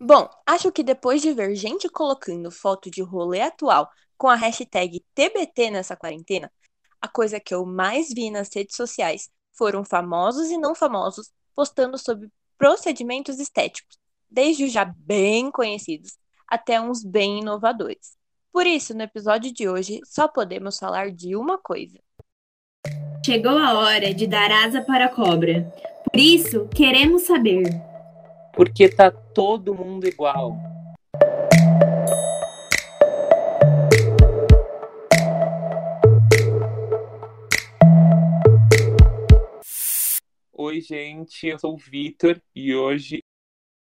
Bom, acho que depois de ver gente colocando foto de rolê atual com a hashtag TBT nessa quarentena, a coisa que eu mais vi nas redes sociais foram famosos e não famosos postando sobre procedimentos estéticos, desde os já bem conhecidos até uns bem inovadores. Por isso, no episódio de hoje, só podemos falar de uma coisa. Chegou a hora de dar asa para a cobra. Por isso, queremos saber. Por que tá todo mundo igual? Oi, gente, eu sou o Vitor e hoje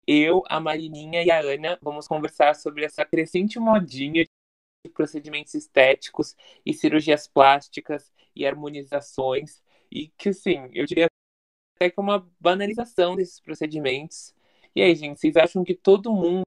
eu, a Marininha e a Ana vamos conversar sobre essa crescente modinha de procedimentos estéticos e cirurgias plásticas e harmonizações e que, assim, eu diria até que é uma banalização desses procedimentos e aí, gente, vocês acham que todo mundo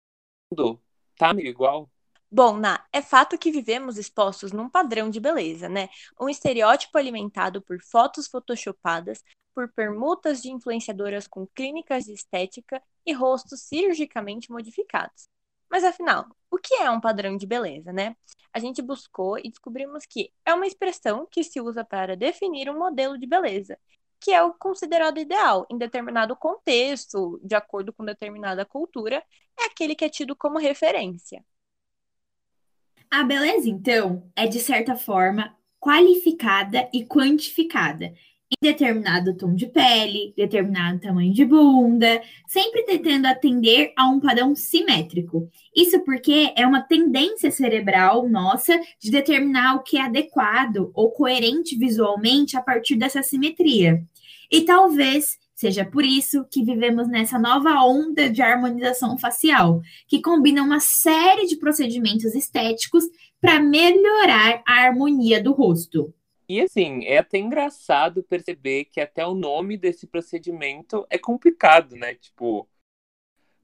tá meio igual? Bom, Ná, é fato que vivemos expostos num padrão de beleza, né? Um estereótipo alimentado por fotos photoshopadas, por permutas de influenciadoras com clínicas de estética e rostos cirurgicamente modificados. Mas afinal, o que é um padrão de beleza, né? A gente buscou e descobrimos que é uma expressão que se usa para definir um modelo de beleza que é o considerado ideal em determinado contexto, de acordo com determinada cultura, é aquele que é tido como referência. A beleza, então, é de certa forma qualificada e quantificada em determinado tom de pele, determinado tamanho de bunda, sempre tentando atender a um padrão simétrico. Isso porque é uma tendência cerebral nossa de determinar o que é adequado ou coerente visualmente a partir dessa simetria. E talvez seja por isso que vivemos nessa nova onda de harmonização facial, que combina uma série de procedimentos estéticos para melhorar a harmonia do rosto. E assim, é até engraçado perceber que até o nome desse procedimento é complicado, né? Tipo,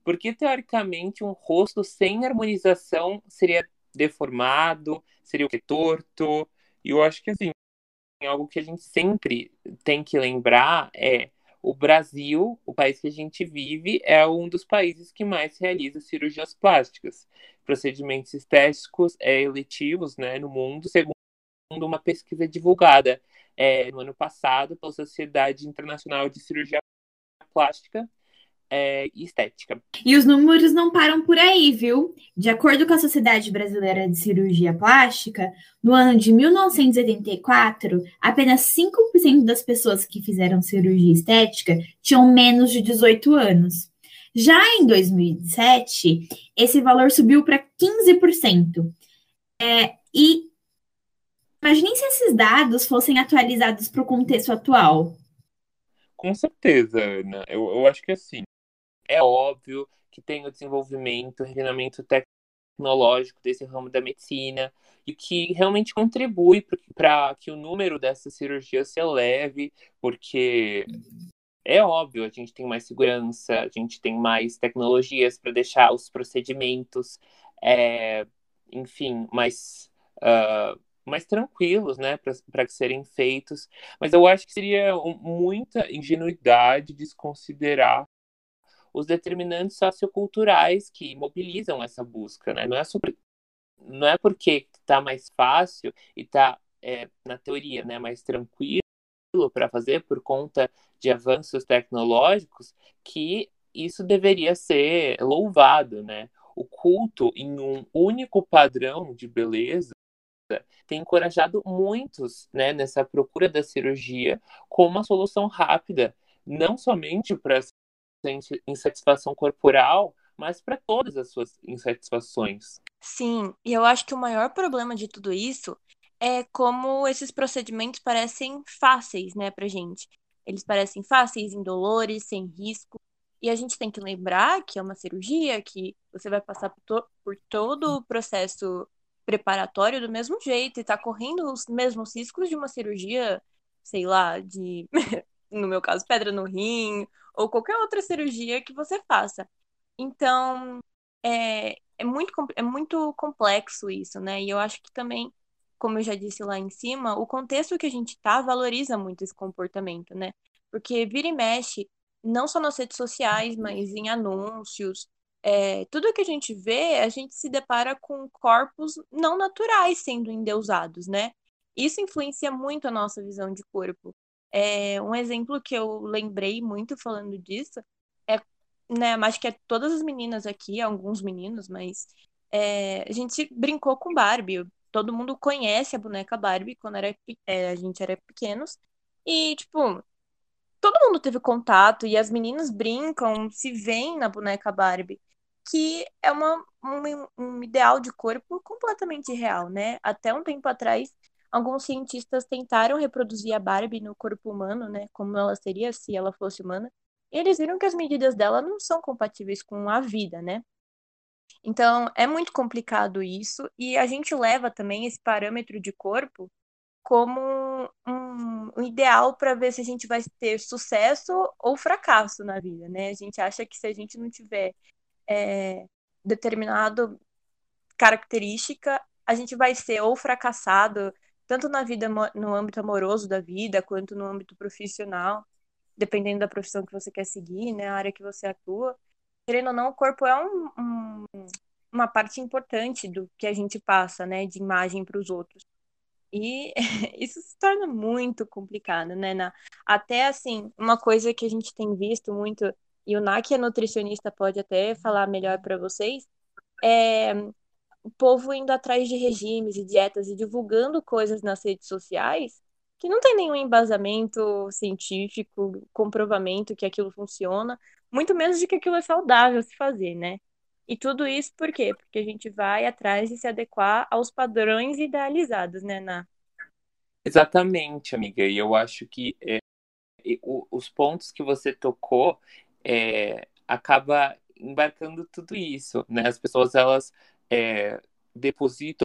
porque teoricamente um rosto sem harmonização seria deformado, seria o que torto. E eu acho que assim, algo que a gente sempre tem que lembrar é o Brasil, o país que a gente vive, é um dos países que mais realiza cirurgias plásticas. Procedimentos estéticos é, eletivos né, no mundo, segundo uma pesquisa divulgada é, no ano passado pela Sociedade Internacional de Cirurgia Plástica, é, estética. E os números não param por aí, viu? De acordo com a Sociedade Brasileira de Cirurgia Plástica, no ano de 1984, apenas 5% das pessoas que fizeram cirurgia estética tinham menos de 18 anos. Já em 2007, esse valor subiu para 15%. É, e imaginem se esses dados fossem atualizados para o contexto atual. Com certeza, Ana. Eu, eu acho que assim, é óbvio que tem o desenvolvimento, o refinamento tecnológico desse ramo da medicina e que realmente contribui para que o número dessas cirurgias se eleve, porque é óbvio, a gente tem mais segurança, a gente tem mais tecnologias para deixar os procedimentos, é, enfim, mais, uh, mais tranquilos, né, para serem feitos. Mas eu acho que seria muita ingenuidade desconsiderar os determinantes socioculturais que mobilizam essa busca, né? Não é sobre, não é porque está mais fácil e está é, na teoria, né, mais tranquilo para fazer por conta de avanços tecnológicos que isso deveria ser louvado, né? O culto em um único padrão de beleza tem encorajado muitos né, nessa procura da cirurgia como uma solução rápida, não somente para insatisfação corporal, mas para todas as suas insatisfações. Sim, e eu acho que o maior problema de tudo isso é como esses procedimentos parecem fáceis, né, pra gente. Eles parecem fáceis, indolores, sem risco. E a gente tem que lembrar que é uma cirurgia, que você vai passar por, to por todo o processo preparatório do mesmo jeito e tá correndo os mesmos riscos de uma cirurgia, sei lá, de no meu caso, pedra no rim, ou qualquer outra cirurgia que você faça. Então, é, é, muito, é muito complexo isso, né? E eu acho que também, como eu já disse lá em cima, o contexto que a gente tá valoriza muito esse comportamento, né? Porque vira e mexe, não só nas redes sociais, mas em anúncios, é, tudo que a gente vê, a gente se depara com corpos não naturais sendo endeusados, né? Isso influencia muito a nossa visão de corpo. É, um exemplo que eu lembrei muito falando disso é, né, acho que é todas as meninas aqui, alguns meninos, mas é, a gente brincou com Barbie. Todo mundo conhece a boneca Barbie quando era, é, a gente era pequenos. E, tipo, todo mundo teve contato e as meninas brincam, se veem na boneca Barbie, que é uma, um, um ideal de corpo completamente real, né? Até um tempo atrás, alguns cientistas tentaram reproduzir a Barbie no corpo humano, né? Como ela seria se ela fosse humana. E eles viram que as medidas dela não são compatíveis com a vida, né? Então, é muito complicado isso, e a gente leva também esse parâmetro de corpo como um, um ideal para ver se a gente vai ter sucesso ou fracasso na vida, né? A gente acha que se a gente não tiver é, determinado característica, a gente vai ser ou fracassado, tanto na vida, no âmbito amoroso da vida, quanto no âmbito profissional, dependendo da profissão que você quer seguir, né? A área que você atua. Querendo ou não, o corpo é um, um, uma parte importante do que a gente passa, né? De imagem para os outros. E isso se torna muito complicado, né? Na, até assim, uma coisa que a gente tem visto muito, e o NAC é nutricionista, pode até falar melhor para vocês, é o povo indo atrás de regimes e dietas e divulgando coisas nas redes sociais que não tem nenhum embasamento científico, comprovamento que aquilo funciona, muito menos de que aquilo é saudável se fazer, né? E tudo isso por quê? Porque a gente vai atrás de se adequar aos padrões idealizados, né, Na? Exatamente, amiga. E eu acho que é, os pontos que você tocou é, acaba embarcando tudo isso, né? As pessoas elas é, depositam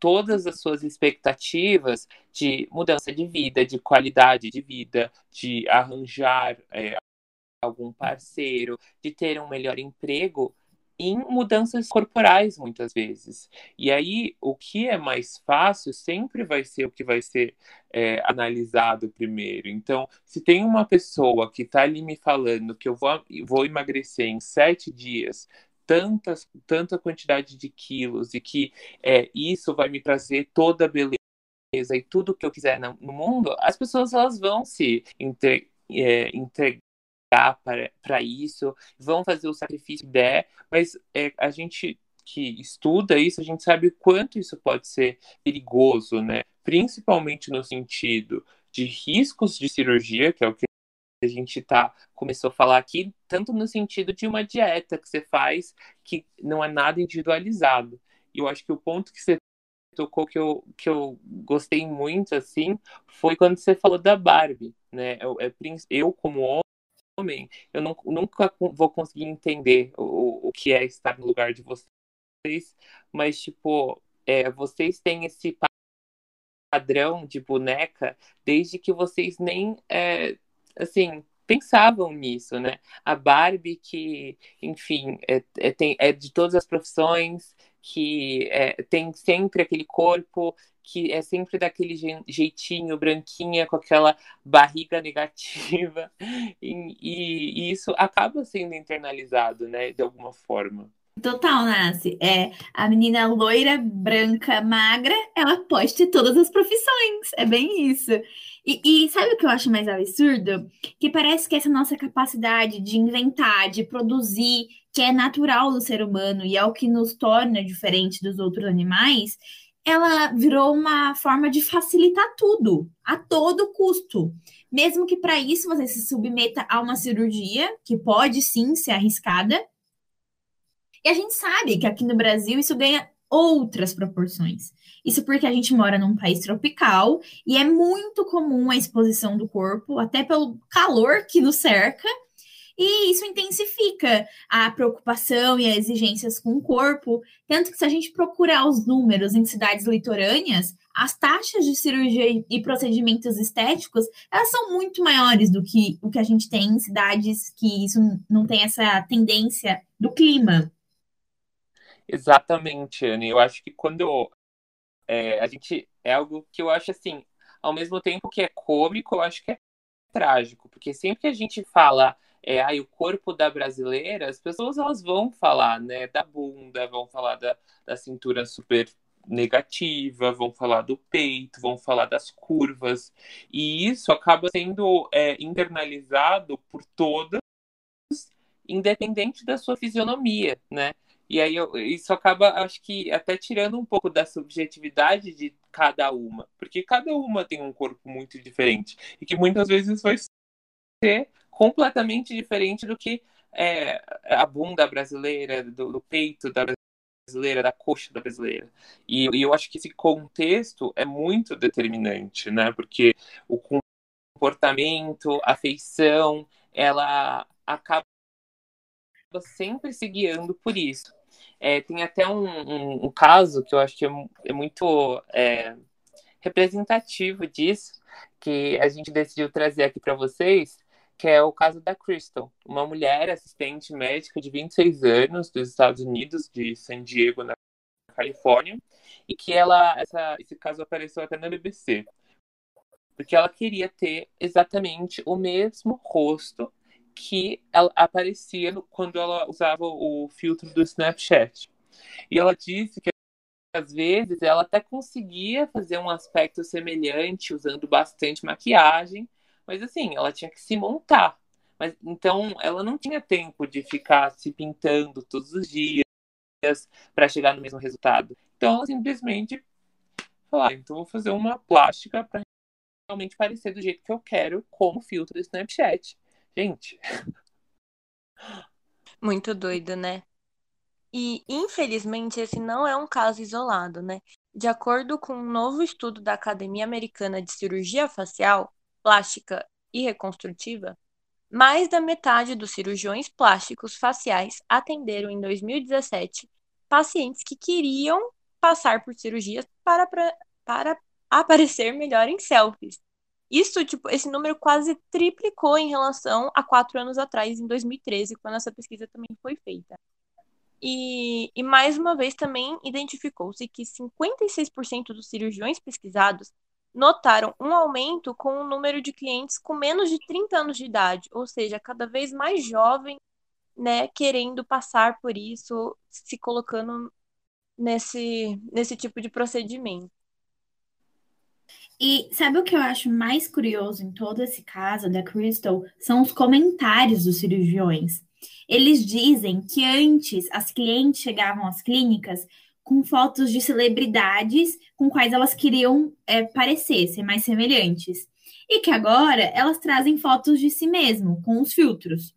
todas as suas expectativas de mudança de vida, de qualidade de vida, de arranjar é, algum parceiro, de ter um melhor emprego em mudanças corporais, muitas vezes. E aí, o que é mais fácil sempre vai ser o que vai ser é, analisado primeiro. Então, se tem uma pessoa que está ali me falando que eu vou, vou emagrecer em sete dias, tantas, tanta quantidade de quilos, e que é, isso vai me trazer toda a beleza e tudo que eu quiser no, no mundo, as pessoas elas vão se entre, é, entregar para isso, vão fazer o sacrifício que der, mas é, a gente que estuda isso, a gente sabe o quanto isso pode ser perigoso, né? Principalmente no sentido de riscos de cirurgia, que é o que a gente tá começou a falar aqui, tanto no sentido de uma dieta que você faz que não é nada individualizado. E eu acho que o ponto que você tocou que eu, que eu gostei muito assim foi quando você falou da Barbie, né? Eu, eu como homem, eu não, nunca vou conseguir entender o, o que é estar no lugar de vocês, mas, tipo, é, vocês têm esse padrão de boneca desde que vocês nem, é, assim, pensavam nisso, né? A Barbie que, enfim, é, é, tem, é de todas as profissões, que é, tem sempre aquele corpo que é sempre daquele jeitinho, branquinha, com aquela barriga negativa, e, e, e isso acaba sendo internalizado, né, de alguma forma. Total, Nasce. É, a menina loira, branca, magra, ela pode ter todas as profissões. É bem isso. E, e, sabe o que eu acho mais absurdo? Que parece que essa nossa capacidade de inventar, de produzir, que é natural do ser humano e é o que nos torna diferente dos outros animais, ela virou uma forma de facilitar tudo, a todo custo. Mesmo que para isso você se submeta a uma cirurgia, que pode sim ser arriscada. E a gente sabe que aqui no Brasil isso ganha outras proporções. Isso porque a gente mora num país tropical e é muito comum a exposição do corpo, até pelo calor que nos cerca, e isso intensifica a preocupação e as exigências com o corpo. Tanto que, se a gente procurar os números em cidades litorâneas, as taxas de cirurgia e procedimentos estéticos elas são muito maiores do que o que a gente tem em cidades que isso não tem essa tendência do clima. Exatamente, Anne. Eu acho que quando é, a gente é algo que eu acho assim, ao mesmo tempo que é cômico, eu acho que é trágico, porque sempre que a gente fala é, aí o corpo da brasileira, as pessoas elas vão falar, né, da bunda, vão falar da, da cintura super negativa, vão falar do peito, vão falar das curvas, e isso acaba sendo é, internalizado por todas, independente da sua fisionomia, né? E aí eu, isso acaba, acho que até tirando um pouco da subjetividade de cada uma, porque cada uma tem um corpo muito diferente e que muitas vezes vai ser completamente diferente do que é, a bunda brasileira, do, do, peito da brasileira, da coxa da brasileira. E, e eu acho que esse contexto é muito determinante, né? Porque o comportamento, a feição, ela acaba sempre se guiando por isso. É, tem até um, um, um, caso que eu acho que é, é muito é, representativo disso, que a gente decidiu trazer aqui para vocês, que é o caso da Crystal, uma mulher assistente médica de 26 anos dos Estados Unidos, de San Diego, na Califórnia, e que ela, essa, esse caso apareceu até na BBC, porque ela queria ter exatamente o mesmo rosto que ela aparecia quando ela usava o filtro do Snapchat. E ela disse que às vezes ela até conseguia fazer um aspecto semelhante usando bastante maquiagem, mas assim, ela tinha que se montar. Mas então ela não tinha tempo de ficar se pintando todos os dias para chegar no mesmo resultado. Então ela simplesmente falou: ah, então vou fazer uma plástica para realmente parecer do jeito que eu quero, como filtro do Snapchat. Gente. Muito doido, né? E, infelizmente, esse não é um caso isolado, né? De acordo com um novo estudo da Academia Americana de Cirurgia Facial, Plástica e Reconstrutiva, mais da metade dos cirurgiões plásticos faciais atenderam em 2017 pacientes que queriam passar por cirurgias para, para aparecer melhor em selfies. Isso, tipo, esse número quase triplicou em relação a quatro anos atrás, em 2013, quando essa pesquisa também foi feita. E, e mais uma vez também identificou-se que 56% dos cirurgiões pesquisados notaram um aumento com o número de clientes com menos de 30 anos de idade, ou seja, cada vez mais jovem, né, querendo passar por isso, se colocando nesse, nesse tipo de procedimento. E sabe o que eu acho mais curioso em todo esse caso da Crystal? São os comentários dos cirurgiões. Eles dizem que antes as clientes chegavam às clínicas com fotos de celebridades com quais elas queriam é, parecer, ser mais semelhantes. E que agora elas trazem fotos de si mesmo, com os filtros.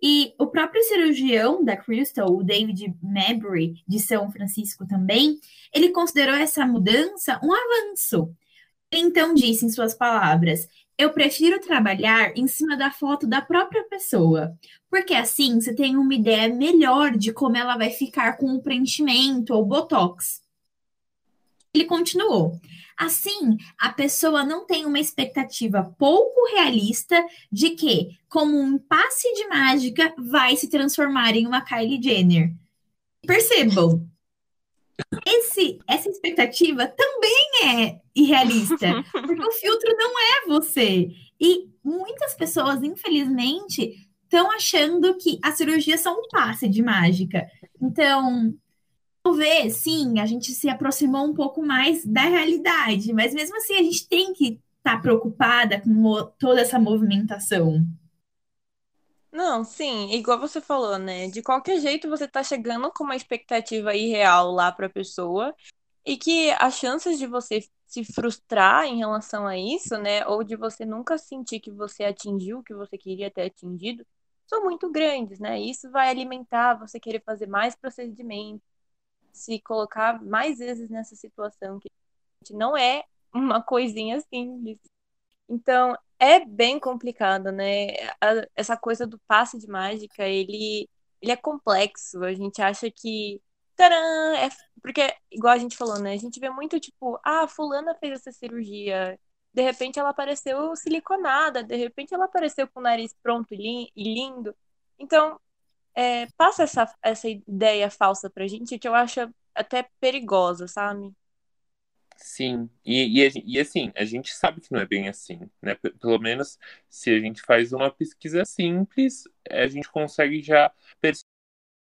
E o próprio cirurgião da Crystal, o David Mabry, de São Francisco também, ele considerou essa mudança um avanço então disse em suas palavras: Eu prefiro trabalhar em cima da foto da própria pessoa, porque assim você tem uma ideia melhor de como ela vai ficar com o preenchimento ou botox. Ele continuou: Assim, a pessoa não tem uma expectativa pouco realista de que, como um passe de mágica, vai se transformar em uma Kylie Jenner. Percebam, esse, essa expectativa também é irrealista, porque o filtro não é você. E muitas pessoas, infelizmente, estão achando que a cirurgia é só um passe de mágica. Então, talvez, sim, a gente se aproximou um pouco mais da realidade, mas mesmo assim a gente tem que estar tá preocupada com toda essa movimentação. Não, sim, igual você falou, né? De qualquer jeito você tá chegando com uma expectativa irreal lá pra pessoa e que as chances de você se frustrar em relação a isso, né? Ou de você nunca sentir que você atingiu o que você queria ter atingido, são muito grandes, né? Isso vai alimentar você querer fazer mais procedimentos, se colocar mais vezes nessa situação que não é uma coisinha simples. Então, é bem complicado, né? A, essa coisa do passe de mágica, ele, ele é complexo. A gente acha que. Tcharam, é, porque, igual a gente falou, né? A gente vê muito tipo, ah, fulana fez essa cirurgia. De repente ela apareceu siliconada, de repente ela apareceu com o nariz pronto e, lindo. Então, é, passa essa, essa ideia falsa pra gente que eu acho até perigosa, sabe? Sim, e, e, e, assim, a gente sabe que não é bem assim, né? Pelo menos se a gente faz uma pesquisa simples, a gente consegue já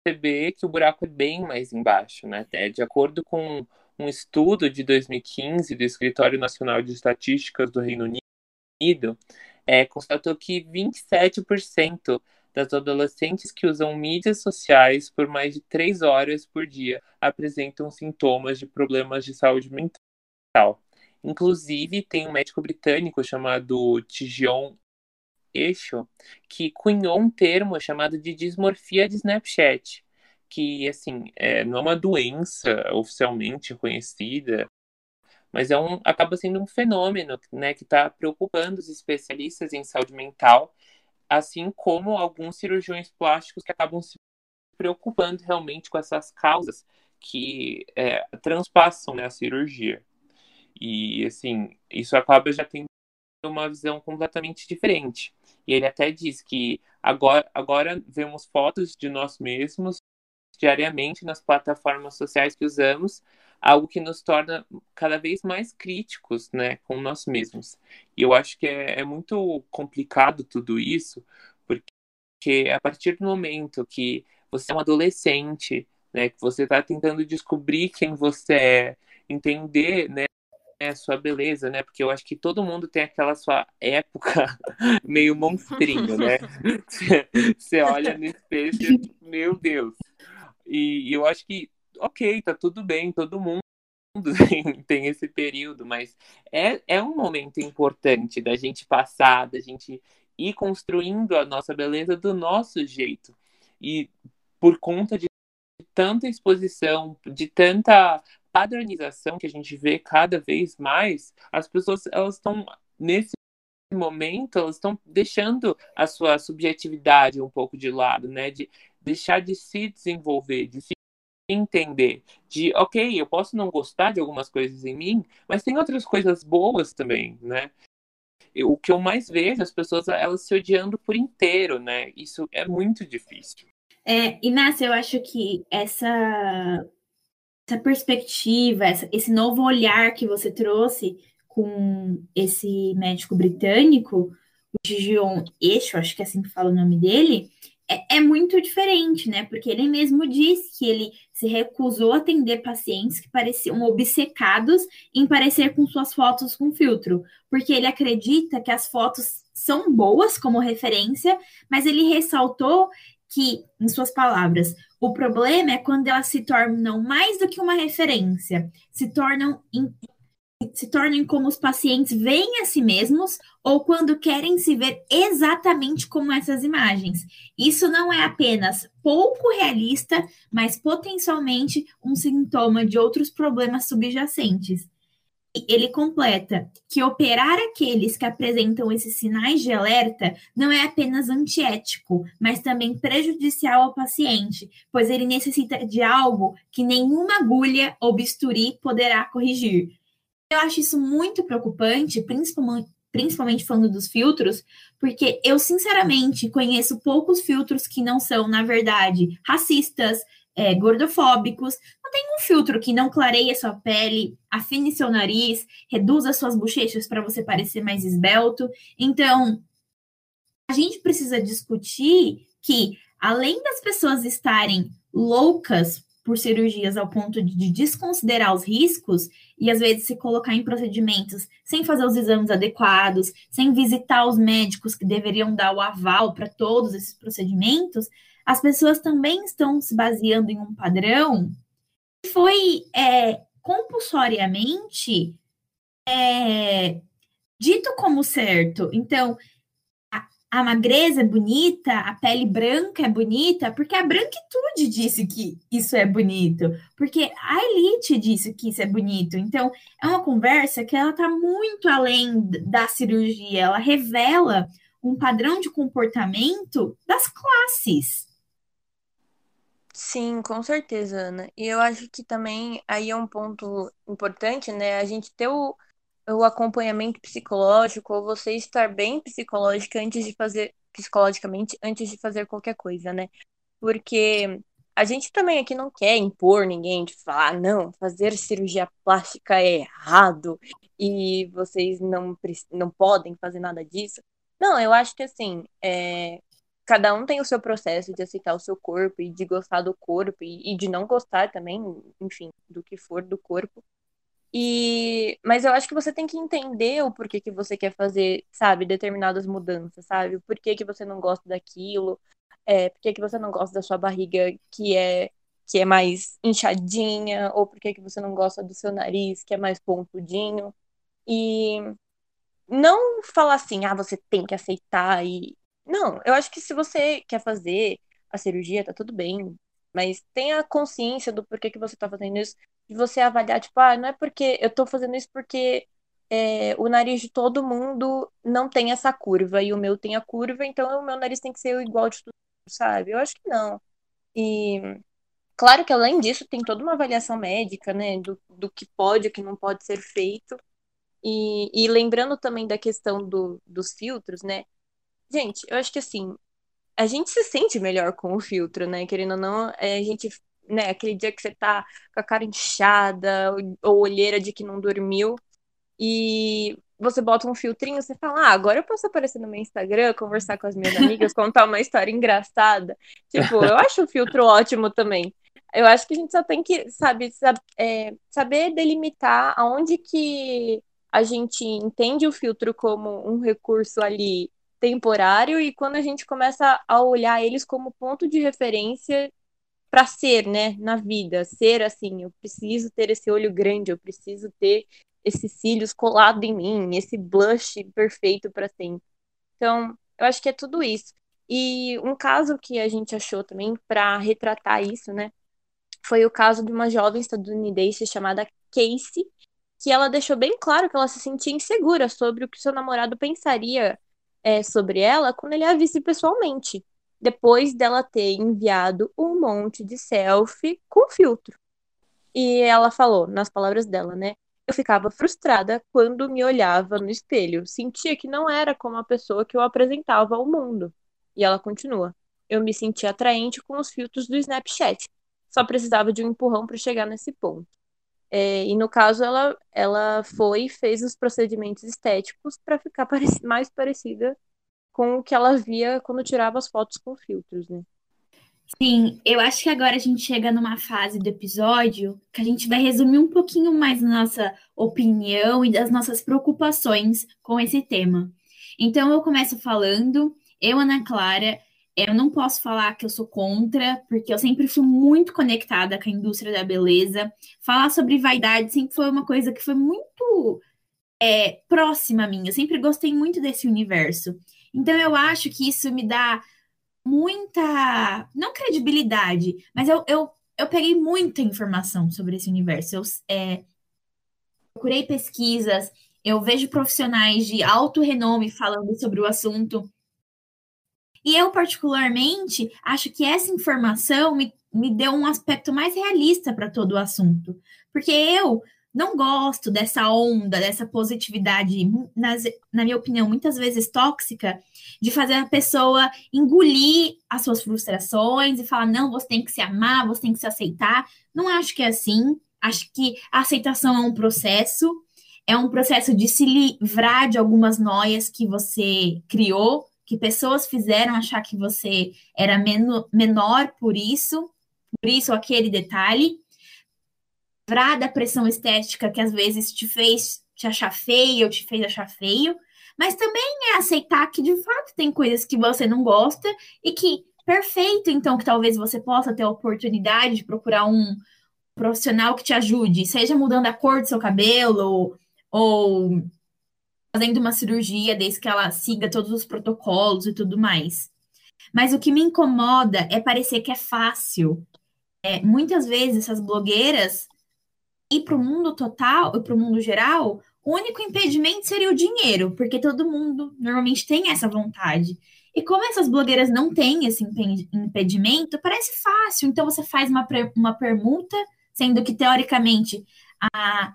perceber que o buraco é bem mais embaixo, né? É, de acordo com um estudo de 2015 do Escritório Nacional de Estatísticas do Reino Unido, é, constatou que 27% das adolescentes que usam mídias sociais por mais de três horas por dia apresentam sintomas de problemas de saúde mental. Inclusive, tem um médico britânico chamado Tijion Eixo que cunhou um termo chamado de dismorfia de Snapchat, que, assim, é, não é uma doença oficialmente conhecida, mas é um, acaba sendo um fenômeno né, que está preocupando os especialistas em saúde mental, assim como alguns cirurgiões plásticos que acabam se preocupando realmente com essas causas que é, transpassam né, a cirurgia. E, assim, isso acaba já tendo uma visão completamente diferente. E ele até diz que agora, agora vemos fotos de nós mesmos diariamente nas plataformas sociais que usamos, algo que nos torna cada vez mais críticos né, com nós mesmos. E eu acho que é, é muito complicado tudo isso, porque a partir do momento que você é um adolescente, né, que você está tentando descobrir quem você é, entender né, sua beleza, né? Porque eu acho que todo mundo tem aquela sua época meio monstrinho, né? Você olha no espelho e meu Deus. E, e eu acho que, ok, tá tudo bem, todo mundo tem esse período, mas é, é um momento importante da gente passar, da gente ir construindo a nossa beleza do nosso jeito. E por conta de tanta exposição, de tanta padronização que a gente vê cada vez mais, as pessoas elas estão nesse momento elas estão deixando a sua subjetividade um pouco de lado, né? De deixar de se desenvolver, de se entender, de ok, eu posso não gostar de algumas coisas em mim, mas tem outras coisas boas também, né? o que eu mais vejo as pessoas elas se odiando por inteiro, né? Isso é muito difícil. É, Inácio, eu acho que essa essa perspectiva, essa, esse novo olhar que você trouxe com esse médico britânico, o Gigion Eixo, acho que é assim que fala o nome dele, é, é, muito diferente, né? Porque ele mesmo disse que ele se recusou a atender pacientes que pareciam obcecados em parecer com suas fotos com filtro, porque ele acredita que as fotos são boas como referência, mas ele ressaltou que, em suas palavras, o problema é quando elas se tornam mais do que uma referência, se tornam se tornem como os pacientes veem a si mesmos ou quando querem se ver exatamente como essas imagens. Isso não é apenas pouco realista, mas potencialmente um sintoma de outros problemas subjacentes ele completa que operar aqueles que apresentam esses sinais de alerta não é apenas antiético, mas também prejudicial ao paciente, pois ele necessita de algo que nenhuma agulha ou bisturi poderá corrigir. Eu acho isso muito preocupante, principalmente, falando dos filtros, porque eu sinceramente conheço poucos filtros que não são, na verdade, racistas, é, gordofóbicos. Não tem um filtro que não clareie sua pele, afine seu nariz, reduza suas bochechas para você parecer mais esbelto. Então, a gente precisa discutir que, além das pessoas estarem loucas por cirurgias ao ponto de desconsiderar os riscos e às vezes se colocar em procedimentos sem fazer os exames adequados, sem visitar os médicos que deveriam dar o aval para todos esses procedimentos, as pessoas também estão se baseando em um padrão que foi é, compulsoriamente é, dito como certo. Então, a, a, magreza é bonita, a pele branca é bonita, porque a branquitude disse que isso é bonito, porque a elite disse que isso é bonito. Então, é uma conversa que ela está muito além da cirurgia, ela revela um padrão de comportamento das classes. Sim, com certeza, Ana. E eu acho que também aí é um ponto importante, né? A gente ter o, o acompanhamento psicológico, ou você estar bem psicológica antes de fazer, psicologicamente, antes de fazer qualquer coisa, né? Porque a gente também aqui não quer impor ninguém de falar, não, fazer cirurgia plástica é errado e vocês não, não podem fazer nada disso. Não, eu acho que assim, é, cada um tem o seu processo de aceitar o seu corpo e de gostar do corpo e, e de não gostar também, enfim, do que for do corpo. E, mas eu acho que você tem que entender o porquê que você quer fazer, sabe, determinadas mudanças, sabe? O porquê que você não gosta daquilo, é, porquê que você não gosta da sua barriga que é que é mais inchadinha, ou porquê que você não gosta do seu nariz que é mais pontudinho. E não falar assim, ah, você tem que aceitar e não, eu acho que se você quer fazer a cirurgia, tá tudo bem, mas tenha consciência do porquê que você tá fazendo isso, de você avaliar, tipo, ah, não é porque eu tô fazendo isso porque é, o nariz de todo mundo não tem essa curva e o meu tem a curva, então o meu nariz tem que ser igual de tudo, sabe? Eu acho que não. E claro que além disso tem toda uma avaliação médica, né, do, do que pode e que não pode ser feito. E, e lembrando também da questão do, dos filtros, né? Gente, eu acho que assim, a gente se sente melhor com o filtro, né? Querendo ou não, é, a gente, né, aquele dia que você tá com a cara inchada ou olheira de que não dormiu e você bota um filtrinho, você fala, ah, agora eu posso aparecer no meu Instagram, conversar com as minhas amigas, contar uma história engraçada. Tipo, eu acho o filtro ótimo também. Eu acho que a gente só tem que, sabe, sabe é, saber delimitar aonde que a gente entende o filtro como um recurso ali temporário e quando a gente começa a olhar eles como ponto de referência para ser, né, na vida, ser assim, eu preciso ter esse olho grande, eu preciso ter esses cílios colados em mim, esse blush perfeito para sempre. Então, eu acho que é tudo isso. E um caso que a gente achou também para retratar isso, né, foi o caso de uma jovem estadunidense chamada Casey, que ela deixou bem claro que ela se sentia insegura sobre o que seu namorado pensaria é, sobre ela quando ele a visse pessoalmente, depois dela ter enviado um monte de selfie com filtro. E ela falou, nas palavras dela, né? Eu ficava frustrada quando me olhava no espelho, sentia que não era como a pessoa que eu apresentava ao mundo. E ela continua: Eu me sentia atraente com os filtros do Snapchat. Só precisava de um empurrão para chegar nesse ponto. É, e no caso, ela, ela foi e fez os procedimentos estéticos para ficar mais parecida com o que ela via quando tirava as fotos com filtros, né? Sim, eu acho que agora a gente chega numa fase do episódio que a gente vai resumir um pouquinho mais nossa opinião e das nossas preocupações com esse tema. Então eu começo falando, eu, Ana Clara, eu não posso falar que eu sou contra, porque eu sempre fui muito conectada com a indústria da beleza. Falar sobre vaidade sempre foi uma coisa que foi muito é, próxima a mim. Eu sempre gostei muito desse universo. Então eu acho que isso me dá muita, não credibilidade, mas eu, eu, eu peguei muita informação sobre esse universo. Eu é, procurei pesquisas, eu vejo profissionais de alto renome falando sobre o assunto. E eu, particularmente, acho que essa informação me, me deu um aspecto mais realista para todo o assunto. Porque eu não gosto dessa onda, dessa positividade, nas, na minha opinião, muitas vezes tóxica, de fazer a pessoa engolir as suas frustrações e falar: não, você tem que se amar, você tem que se aceitar. Não acho que é assim. Acho que a aceitação é um processo, é um processo de se livrar de algumas noias que você criou que pessoas fizeram achar que você era menor por isso, por isso aquele detalhe, livrar da pressão estética que às vezes te fez te achar feio te fez achar feio, mas também é aceitar que de fato tem coisas que você não gosta e que perfeito, então que talvez você possa ter a oportunidade de procurar um profissional que te ajude, seja mudando a cor do seu cabelo ou fazendo uma cirurgia, desde que ela siga todos os protocolos e tudo mais. Mas o que me incomoda é parecer que é fácil. É, muitas vezes essas blogueiras ir para o mundo total e para o mundo geral, o único impedimento seria o dinheiro, porque todo mundo normalmente tem essa vontade. E como essas blogueiras não têm esse impedimento, parece fácil. Então você faz uma, uma permuta, sendo que teoricamente a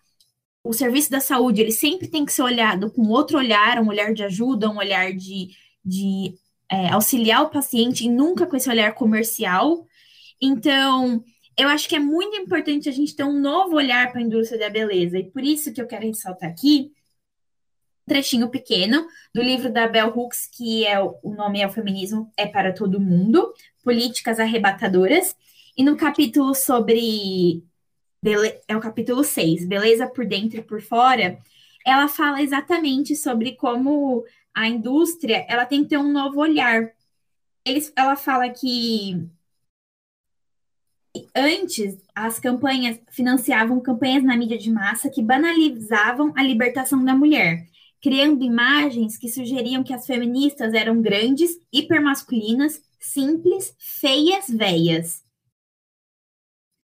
o serviço da saúde ele sempre tem que ser olhado com outro olhar, um olhar de ajuda, um olhar de, de é, auxiliar o paciente e nunca com esse olhar comercial. Então, eu acho que é muito importante a gente ter um novo olhar para a indústria da beleza. E por isso que eu quero ressaltar aqui um trechinho pequeno do livro da Bell Hooks, que é o nome é o feminismo é para todo mundo, políticas arrebatadoras. E no capítulo sobre. É o capítulo 6, beleza por dentro e por fora, ela fala exatamente sobre como a indústria ela tem que ter um novo olhar. Eles, ela fala que antes as campanhas financiavam campanhas na mídia de massa que banalizavam a libertação da mulher, criando imagens que sugeriam que as feministas eram grandes, hipermasculinas, simples, feias, velhas.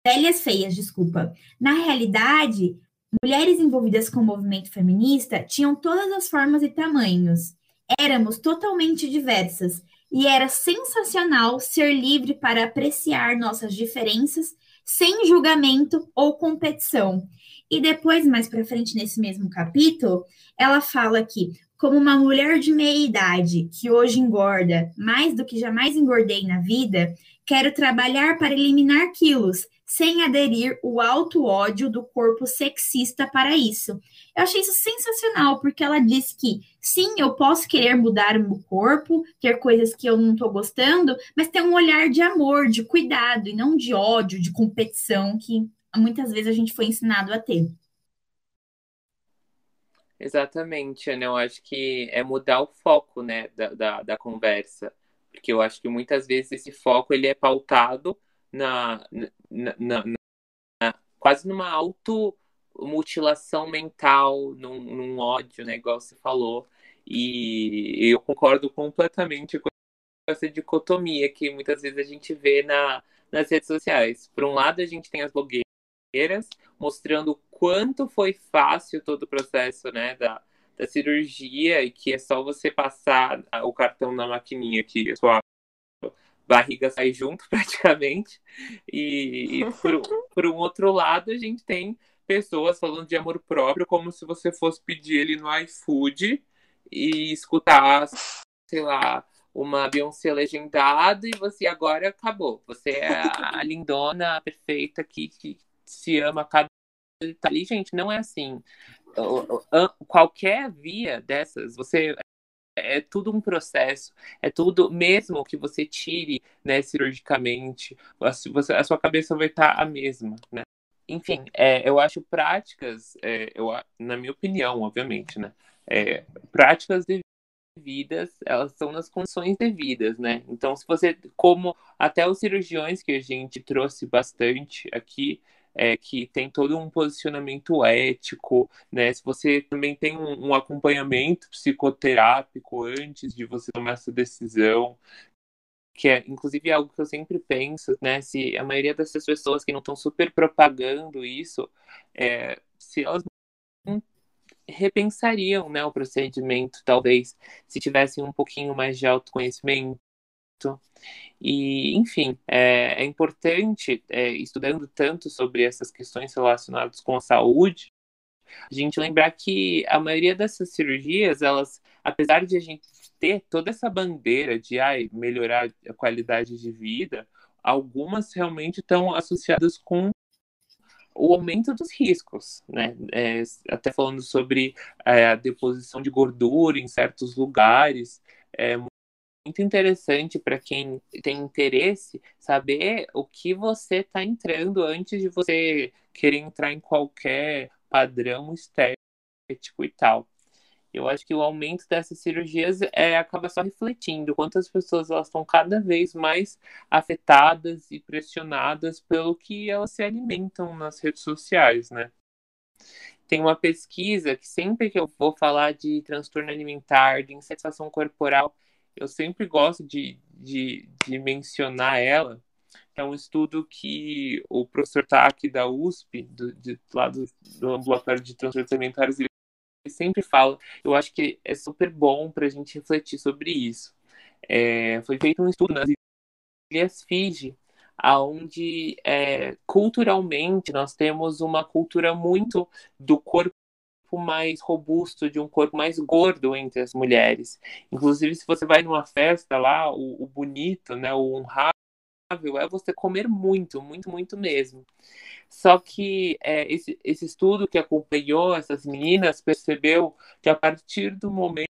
Velhas feias, desculpa. Na realidade, mulheres envolvidas com o movimento feminista tinham todas as formas e tamanhos. Éramos totalmente diversas e era sensacional ser livre para apreciar nossas diferenças sem julgamento ou competição. E depois, mais para frente, nesse mesmo capítulo, ela fala que, como uma mulher de meia idade que hoje engorda mais do que jamais engordei na vida, quero trabalhar para eliminar quilos, sem aderir o alto ódio do corpo sexista para isso. Eu achei isso sensacional, porque ela diz que sim, eu posso querer mudar o meu corpo, ter coisas que eu não estou gostando, mas ter um olhar de amor, de cuidado, e não de ódio, de competição, que muitas vezes a gente foi ensinado a ter. Exatamente, Ana. Eu acho que é mudar o foco né, da, da, da conversa. Porque eu acho que muitas vezes esse foco ele é pautado na, na, na, na quase numa automutilação mental, num, num ódio, né, igual você falou. E eu concordo completamente com essa dicotomia que muitas vezes a gente vê na, nas redes sociais. Por um lado, a gente tem as blogueiras mostrando quanto foi fácil todo o processo né, da, da cirurgia e que é só você passar o cartão na maquininha que a sua barriga sai junto praticamente. E, e por, por um outro lado, a gente tem pessoas falando de amor próprio como se você fosse pedir ele no iFood e escutar, sei lá, uma Beyoncé legendada e você agora acabou. Você é a lindona perfeita que, que se ama cada tá ali, gente, não é assim. Qualquer via dessas, você é tudo um processo, é tudo, mesmo que você tire, né, cirurgicamente, a, a sua cabeça vai estar a mesma, né? Enfim, é, eu acho práticas, é, eu, na minha opinião, obviamente, né, é, práticas devidas, elas são nas condições devidas, né? Então, se você, como até os cirurgiões que a gente trouxe bastante aqui, é, que tem todo um posicionamento ético, né? Se você também tem um, um acompanhamento psicoterápico antes de você tomar essa decisão, que é inclusive algo que eu sempre penso, né? Se a maioria dessas pessoas que não estão super propagando isso, é, se elas repensariam, né, o procedimento, talvez, se tivessem um pouquinho mais de autoconhecimento, e, enfim, é, é importante, é, estudando tanto sobre essas questões relacionadas com a saúde, a gente lembrar que a maioria dessas cirurgias, elas, apesar de a gente ter toda essa bandeira de ai, melhorar a qualidade de vida, algumas realmente estão associadas com o aumento dos riscos, né? É, até falando sobre é, a deposição de gordura em certos lugares, é, muito interessante para quem tem interesse saber o que você está entrando antes de você querer entrar em qualquer padrão estético e tal. Eu acho que o aumento dessas cirurgias é, acaba só refletindo quantas pessoas elas estão cada vez mais afetadas e pressionadas pelo que elas se alimentam nas redes sociais, né? Tem uma pesquisa que sempre que eu vou falar de transtorno alimentar, de insatisfação corporal, eu sempre gosto de, de, de mencionar ela. É um estudo que o professor Taki da USP, do, de, lá do, do ambulatório de transtornos alimentares, ele sempre fala. Eu acho que é super bom para a gente refletir sobre isso. É, foi feito um estudo nas Ilhas Fiji, onde é, culturalmente nós temos uma cultura muito do corpo corpo mais robusto, de um corpo mais gordo entre as mulheres. Inclusive, se você vai numa festa lá, o, o bonito, né, o honrado, é você comer muito, muito, muito mesmo. Só que é, esse, esse estudo que acompanhou essas meninas percebeu que a partir do momento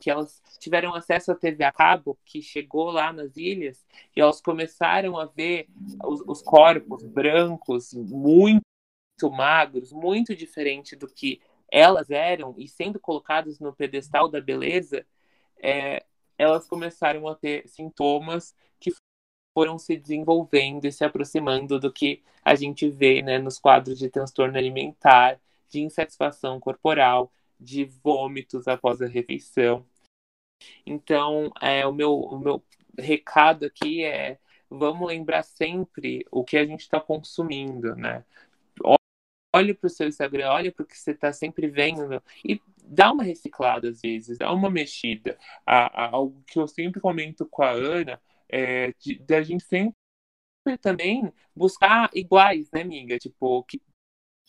que elas tiveram acesso à TV a cabo, que chegou lá nas ilhas, e elas começaram a ver os, os corpos brancos, muito magros, muito diferente do que elas eram, e sendo colocadas no pedestal da beleza, é, elas começaram a ter sintomas que foram se desenvolvendo e se aproximando do que a gente vê né, nos quadros de transtorno alimentar, de insatisfação corporal, de vômitos após a refeição. Então, é, o, meu, o meu recado aqui é vamos lembrar sempre o que a gente está consumindo, né? Olhe para o seu Instagram, olhe para o que você está sempre vendo e dá uma reciclada às vezes, dá uma mexida. algo que eu sempre comento com a Ana é, de, de, a gente sempre também buscar iguais, né, amiga? Tipo, que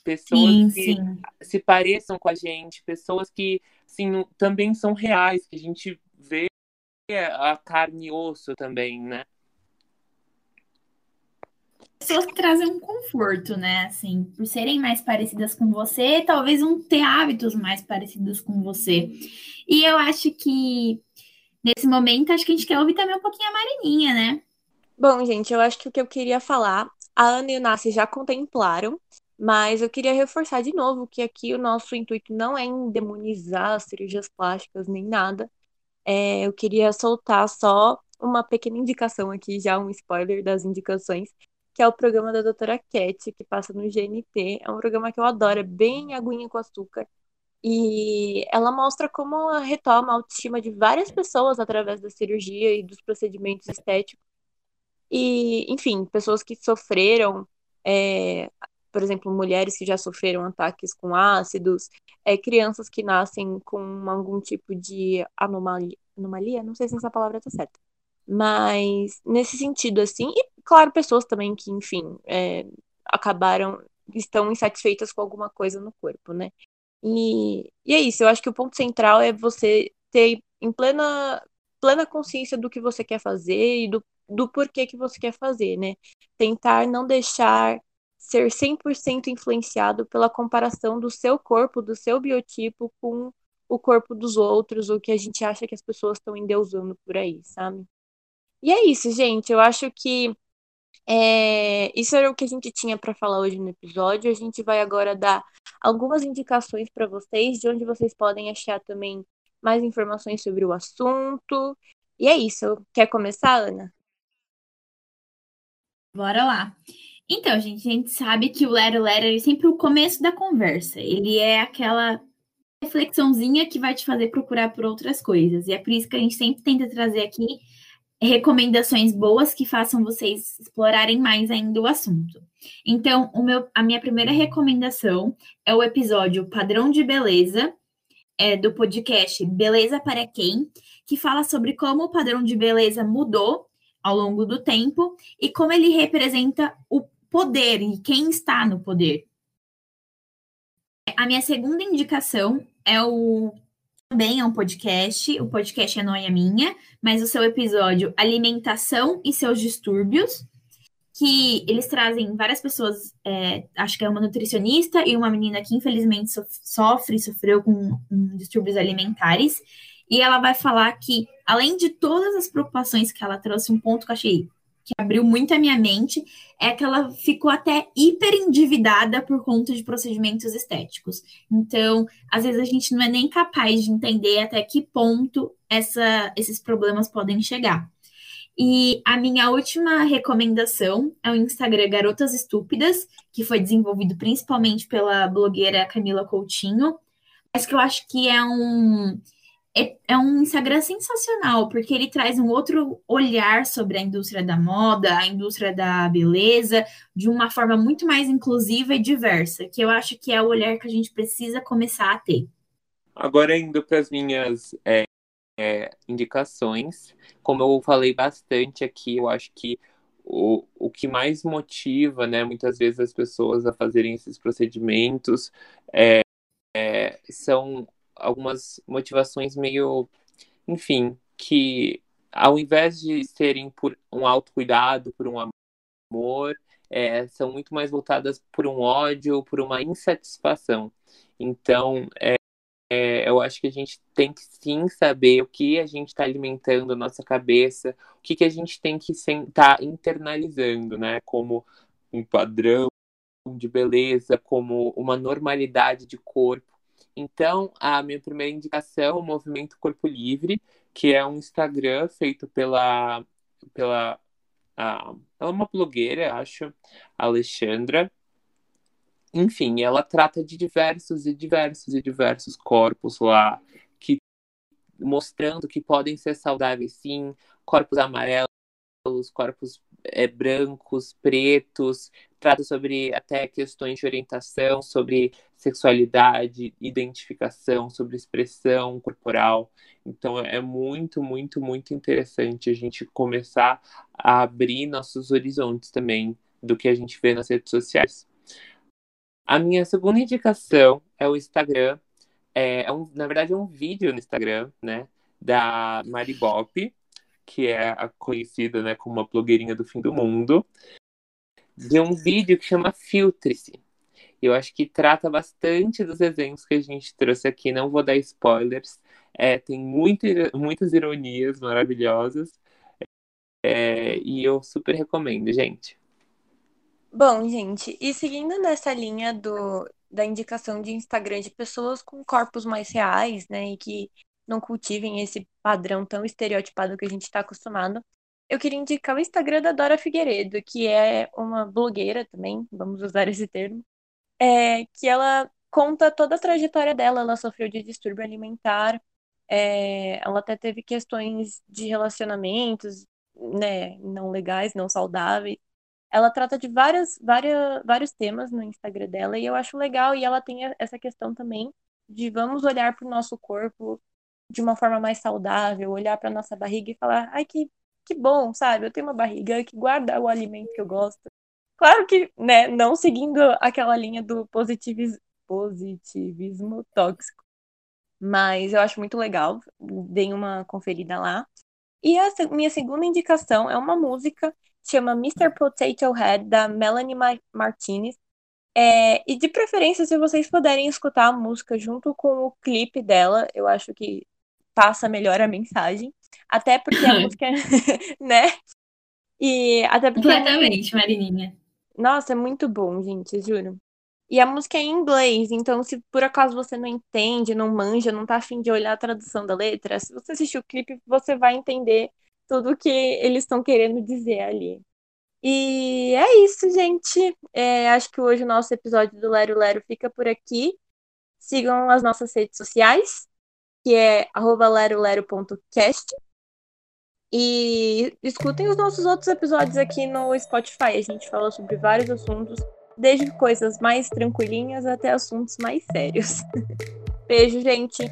pessoas sim, que sim. se pareçam com a gente, pessoas que assim, também são reais, que a gente vê a carne e osso também, né? Pessoas que trazem um conforto, né? Assim, por serem mais parecidas com você, talvez vão ter hábitos mais parecidos com você. E eu acho que nesse momento, acho que a gente quer ouvir também um pouquinho a Marininha, né? Bom, gente, eu acho que o que eu queria falar, a Ana e o Nassi já contemplaram, mas eu queria reforçar de novo que aqui o nosso intuito não é endemonizar as cirurgias plásticas nem nada. É, eu queria soltar só uma pequena indicação aqui, já um spoiler das indicações, que é o programa da doutora Cat, que passa no GNT. É um programa que eu adoro, é bem aguinha com açúcar. E ela mostra como ela retoma a autoestima de várias pessoas através da cirurgia e dos procedimentos estéticos. E, enfim, pessoas que sofreram, é, por exemplo, mulheres que já sofreram ataques com ácidos, é, crianças que nascem com algum tipo de anomalia, anomalia, não sei se essa palavra está certa. Mas nesse sentido, assim, e claro, pessoas também que, enfim, é, acabaram, estão insatisfeitas com alguma coisa no corpo, né? E, e é isso, eu acho que o ponto central é você ter em plena, plena consciência do que você quer fazer e do, do porquê que você quer fazer, né? Tentar não deixar ser 100% influenciado pela comparação do seu corpo, do seu biotipo com o corpo dos outros, ou que a gente acha que as pessoas estão endeusando por aí, sabe? E é isso, gente. Eu acho que é, isso era o que a gente tinha para falar hoje no episódio. A gente vai agora dar algumas indicações para vocês de onde vocês podem achar também mais informações sobre o assunto. E é isso. Quer começar, Ana? Bora lá. Então, gente, a gente sabe que o Lero Lero é sempre o começo da conversa. Ele é aquela reflexãozinha que vai te fazer procurar por outras coisas. E é por isso que a gente sempre tenta trazer aqui recomendações boas que façam vocês explorarem mais ainda o assunto. Então, o meu, a minha primeira recomendação é o episódio Padrão de Beleza, é, do podcast Beleza para Quem, que fala sobre como o padrão de beleza mudou ao longo do tempo e como ele representa o poder e quem está no poder. A minha segunda indicação é o também é um podcast. O podcast é Noia Minha, mas o seu episódio Alimentação e seus distúrbios, que eles trazem várias pessoas, é, acho que é uma nutricionista e uma menina que infelizmente sofre, sofreu com, com distúrbios alimentares. E ela vai falar que, além de todas as preocupações que ela trouxe, um ponto que eu achei que abriu muito a minha mente é que ela ficou até hiper endividada por conta de procedimentos estéticos. Então, às vezes a gente não é nem capaz de entender até que ponto essa, esses problemas podem chegar. E a minha última recomendação é o Instagram Garotas Estúpidas, que foi desenvolvido principalmente pela blogueira Camila Coutinho, mas que eu acho que é um é, é um Instagram sensacional, porque ele traz um outro olhar sobre a indústria da moda, a indústria da beleza, de uma forma muito mais inclusiva e diversa, que eu acho que é o olhar que a gente precisa começar a ter. Agora, indo para as minhas é, é, indicações, como eu falei bastante aqui, eu acho que o, o que mais motiva, né, muitas vezes as pessoas a fazerem esses procedimentos é, é, são algumas motivações meio, enfim, que ao invés de serem por um autocuidado, por um amor, é, são muito mais voltadas por um ódio, por uma insatisfação. Então, é, é, eu acho que a gente tem que sim saber o que a gente está alimentando a nossa cabeça, o que, que a gente tem que estar tá internalizando, né? Como um padrão de beleza, como uma normalidade de corpo. Então, a minha primeira indicação é o Movimento Corpo Livre, que é um Instagram feito pela, pela a, ela é uma blogueira, acho, Alexandra. Enfim, ela trata de diversos e diversos e diversos corpos lá, que mostrando que podem ser saudáveis sim, corpos amarelos, corpos é, brancos, pretos, trata sobre até questões de orientação, sobre sexualidade, identificação, sobre expressão corporal. Então é muito, muito, muito interessante a gente começar a abrir nossos horizontes também do que a gente vê nas redes sociais. A minha segunda indicação é o Instagram. É, é um, na verdade, é um vídeo no Instagram, né? Da Mari Bop, que é conhecida né, como uma blogueirinha do fim do mundo, de um vídeo que chama Filtre-se. Eu acho que trata bastante dos exemplos que a gente trouxe aqui, não vou dar spoilers. É, tem muita, muitas ironias maravilhosas. É, e eu super recomendo, gente. Bom, gente, e seguindo nessa linha do, da indicação de Instagram de pessoas com corpos mais reais, né, e que não cultivem esse padrão tão estereotipado que a gente está acostumado, eu queria indicar o Instagram da Dora Figueiredo, que é uma blogueira também, vamos usar esse termo, é, que ela conta toda a trajetória dela. Ela sofreu de distúrbio alimentar, é, ela até teve questões de relacionamentos, né, não legais, não saudáveis. Ela trata de várias, várias, vários temas no Instagram dela e eu acho legal. E ela tem essa questão também de vamos olhar para o nosso corpo de uma forma mais saudável, olhar para nossa barriga e falar, ai que, que bom, sabe? Eu tenho uma barriga que guarda o alimento que eu gosto. Claro que, né, não seguindo aquela linha do positivismo, positivismo tóxico. Mas eu acho muito legal, dei uma conferida lá. E a minha segunda indicação é uma música chama Mr. Potato Head, da Melanie Martinez. É, e de preferência, se vocês puderem escutar a música junto com o clipe dela, eu acho que passa melhor a mensagem. Até porque a música, né? E até porque. Completamente, Marininha. Nossa, é muito bom, gente, juro. E a música é em inglês, então se por acaso você não entende, não manja, não tá afim de olhar a tradução da letra, se você assistir o clipe, você vai entender tudo que eles estão querendo dizer ali. E é isso, gente. É, acho que hoje o nosso episódio do Lero Lero fica por aqui. Sigam as nossas redes sociais que é lerolero.cast. E escutem os nossos outros episódios aqui no Spotify. A gente fala sobre vários assuntos, desde coisas mais tranquilinhas até assuntos mais sérios. Beijo, gente!